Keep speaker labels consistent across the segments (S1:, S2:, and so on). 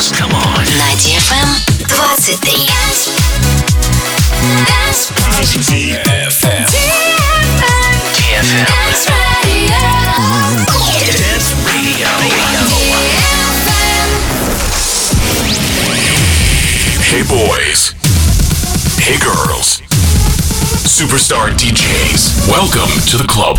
S1: dance. Come on.
S2: На DFM 23.
S1: DFM. DFM. Dance Radio.
S3: Hey boys. Hey girls. Superstar DJs. Welcome to the club.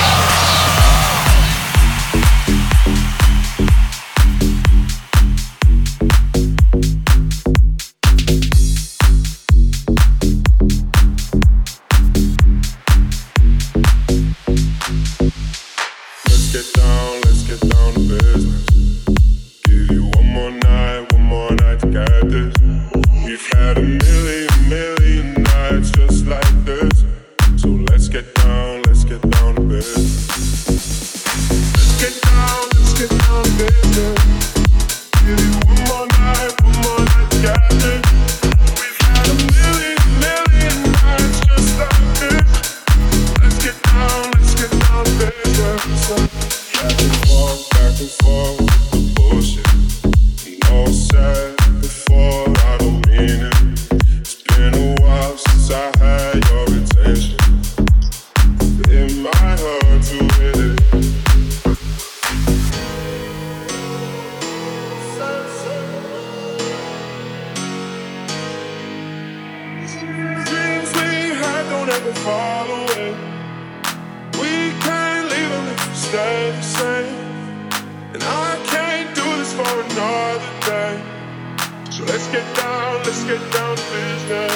S4: is now.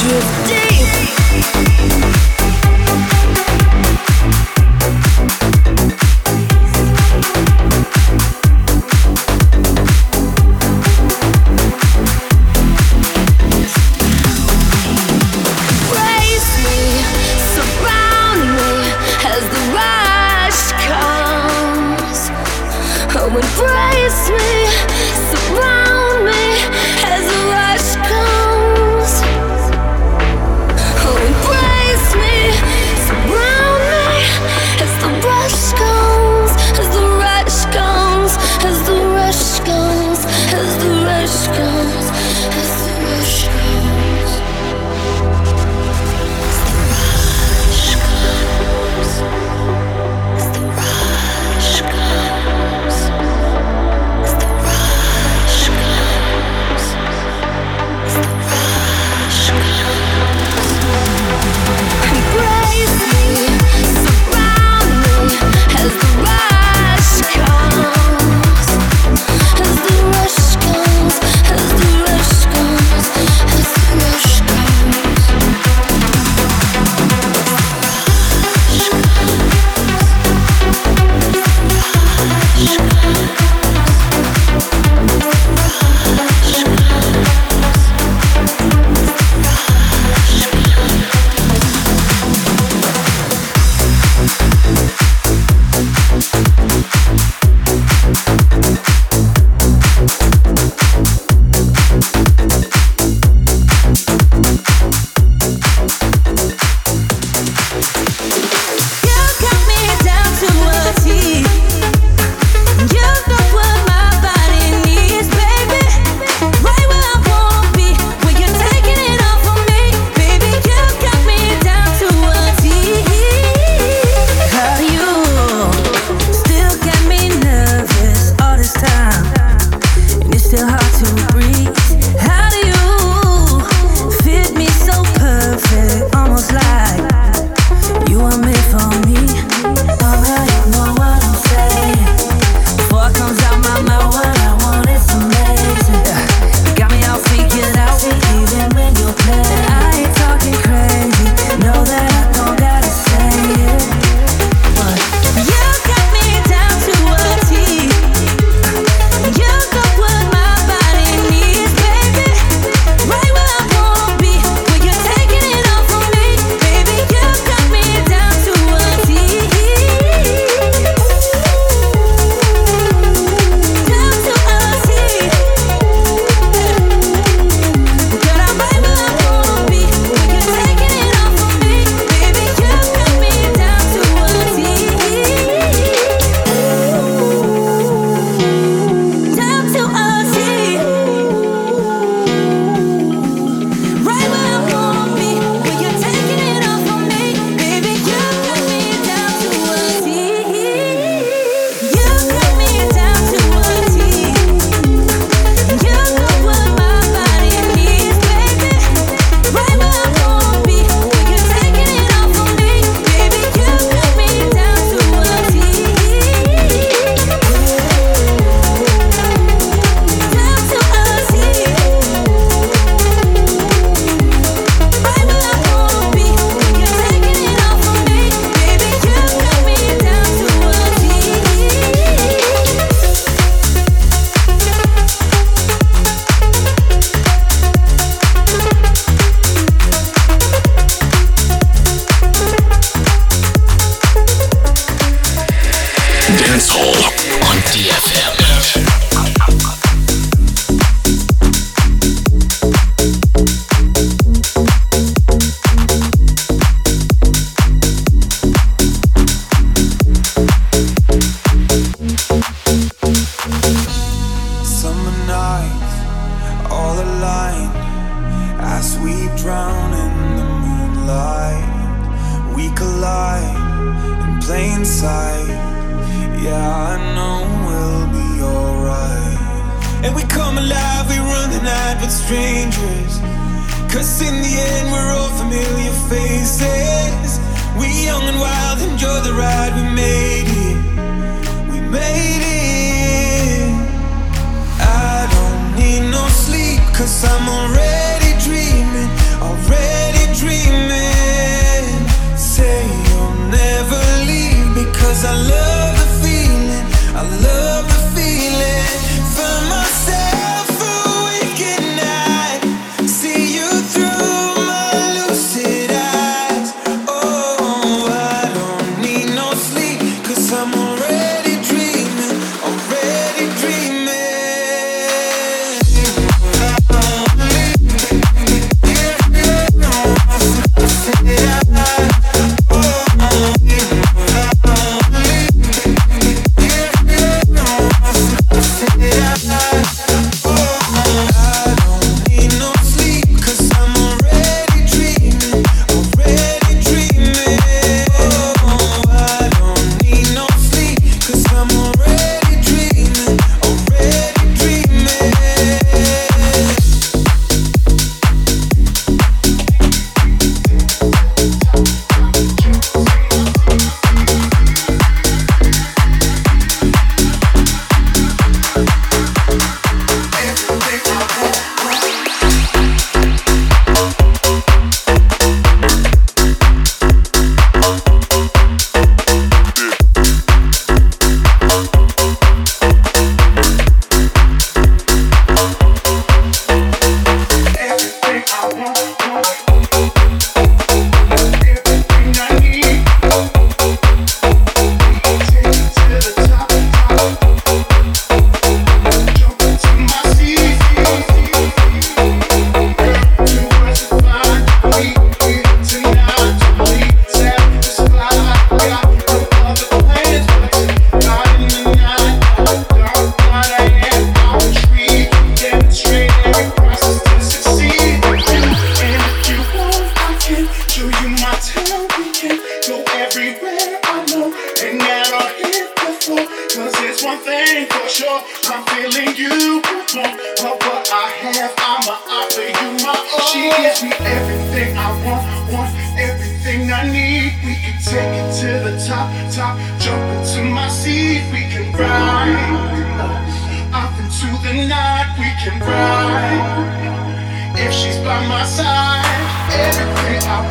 S5: drift deep.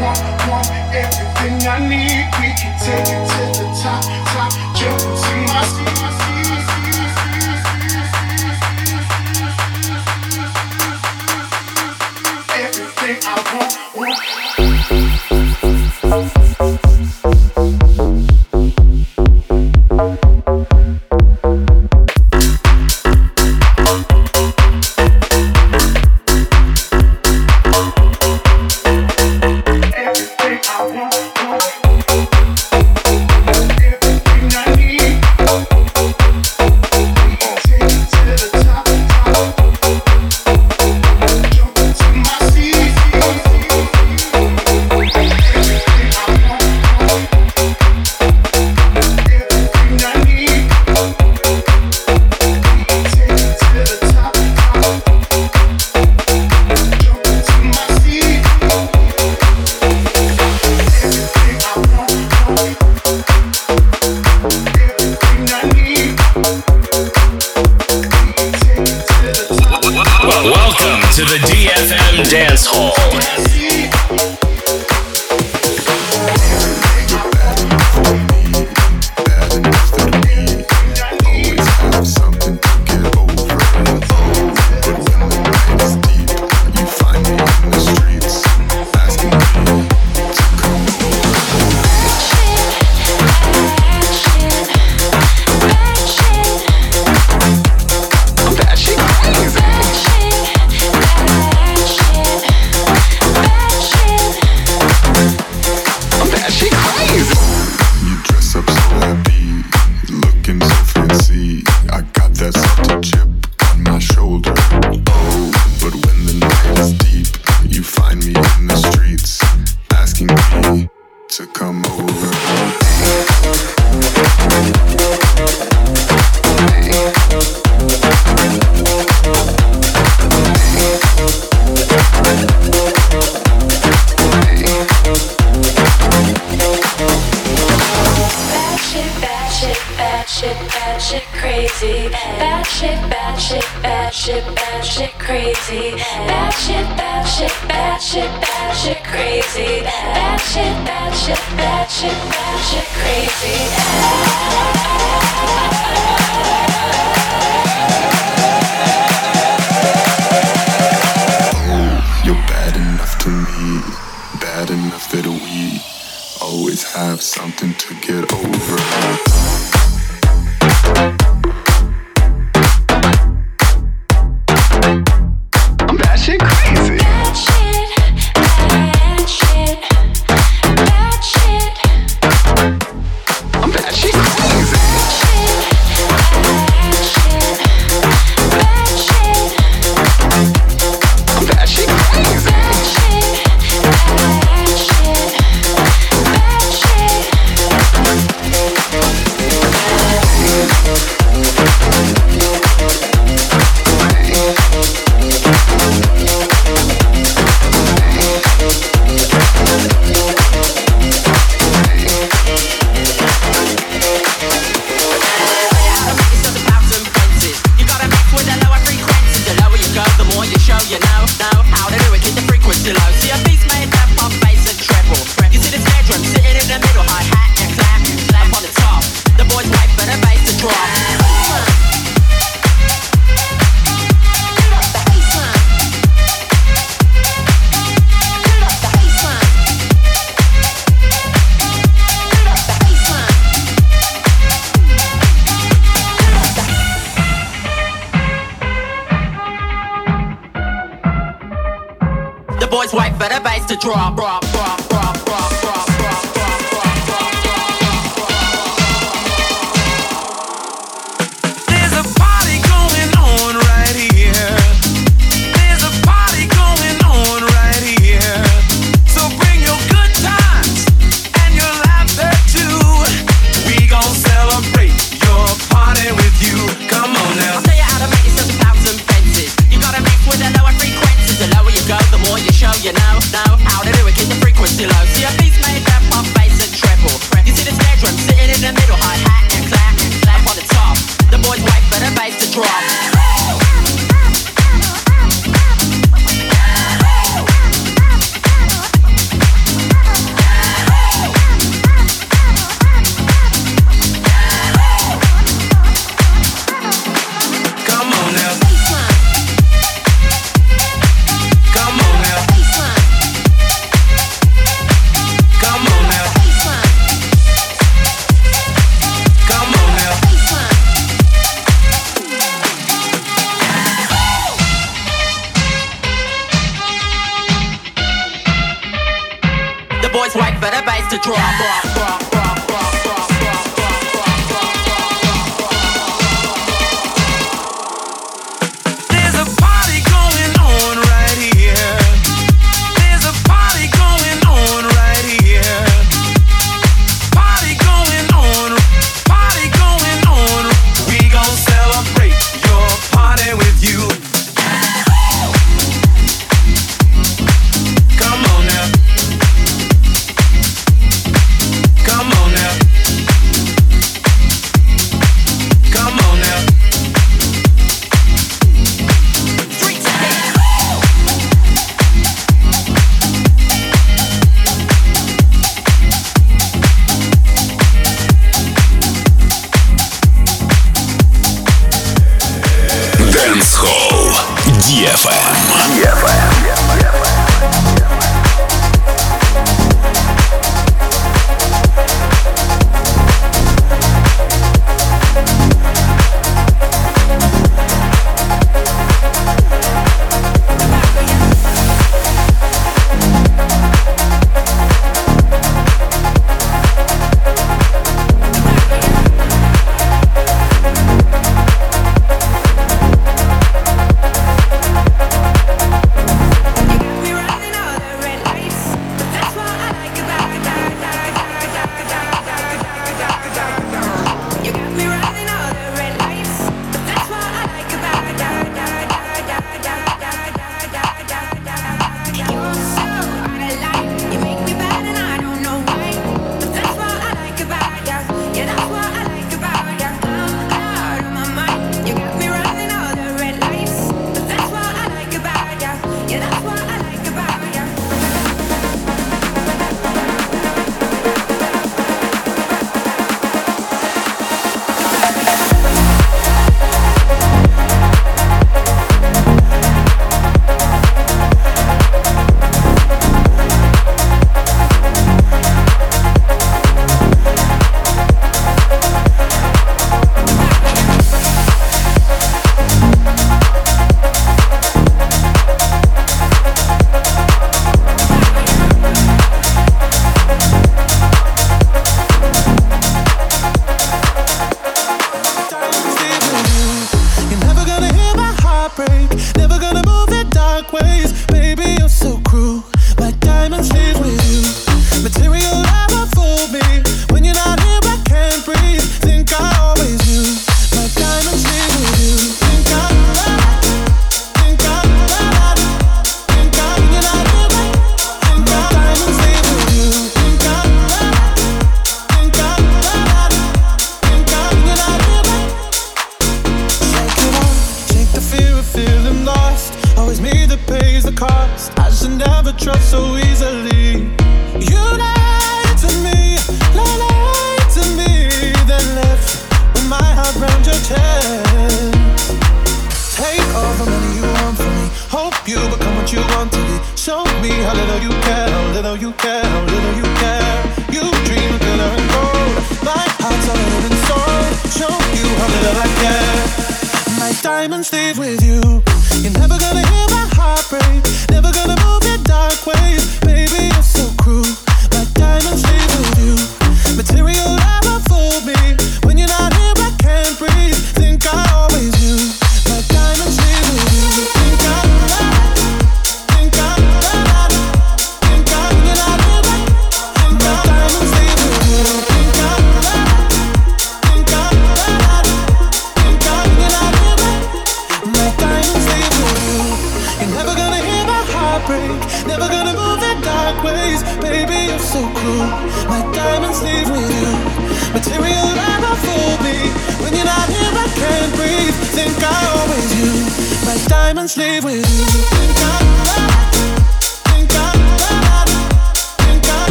S5: want, want everything I
S6: need. We can take it.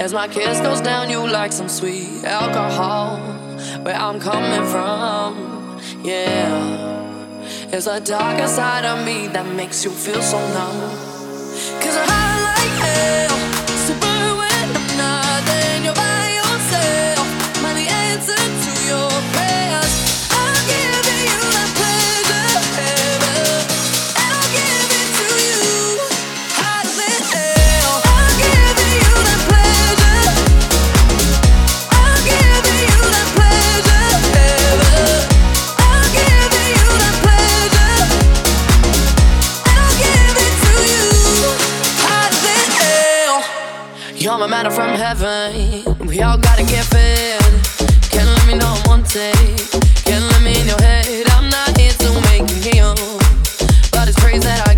S6: As my kiss goes down, you like some sweet alcohol. Where I'm coming from, yeah. It's the darker side of me that makes you feel so numb. Cause I like it. A matter from heaven. We all gotta get fed. Can't let me know I'm wanted. Can't let me in your head. I'm not here to make you heal. But it's crazy that I